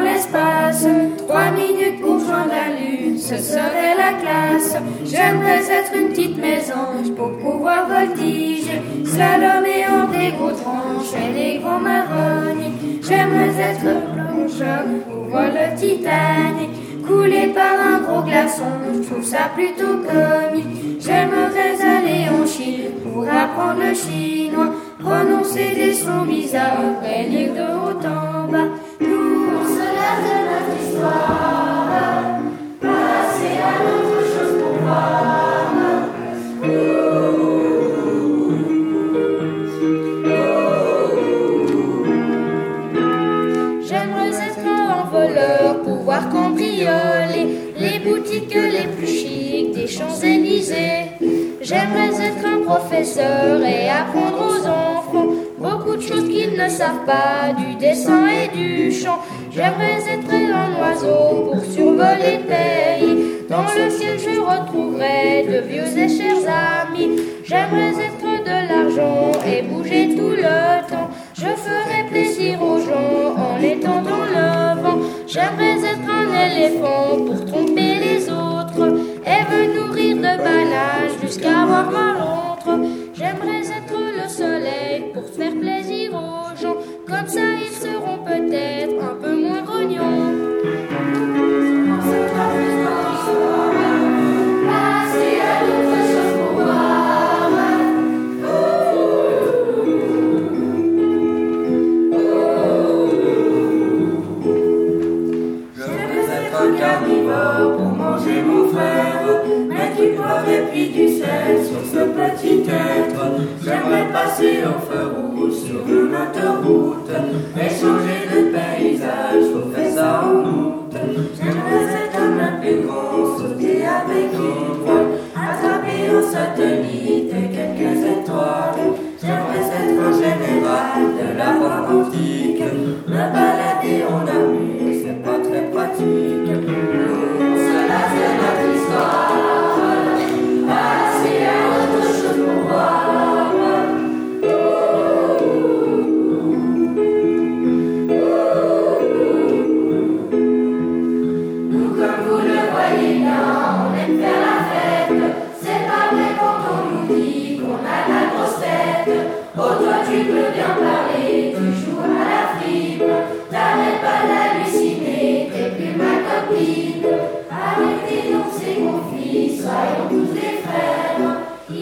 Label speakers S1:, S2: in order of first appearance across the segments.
S1: l'espace. Trois minutes pour joindre la lune, ce serait la classe. J'aimerais être une petite maison pour pouvoir voltiger, slalomer en des gros tranches et des gros marronniers. J'aimerais être plongeur pour voir le Titanic coulé par un gros glaçon. Je trouve ça plutôt comique. J'aimerais aller en Chine pour apprendre le chinois, prononcer des sons bizarres et l'île de boutiques les plus chics des Champs-Élysées. J'aimerais être un professeur et apprendre aux enfants beaucoup de choses qu'ils ne savent pas du dessin et du chant. J'aimerais être un oiseau pour survoler le pays. Dans le ciel, je retrouverai de vieux et chers amis. J'aimerais être de l'argent et bouger tout le temps. Je ferai plaisir aux gens en étant dans le vent. J'aimerais être un éléphant J'aimerais être le soleil pour faire plaisir aux gens. Comme ça, ils seront peut-être un peu moins grognons. pour manger mon frère, mais sur ce petit être. J'aimerais passer au feu rouge.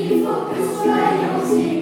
S1: Его прославил землю.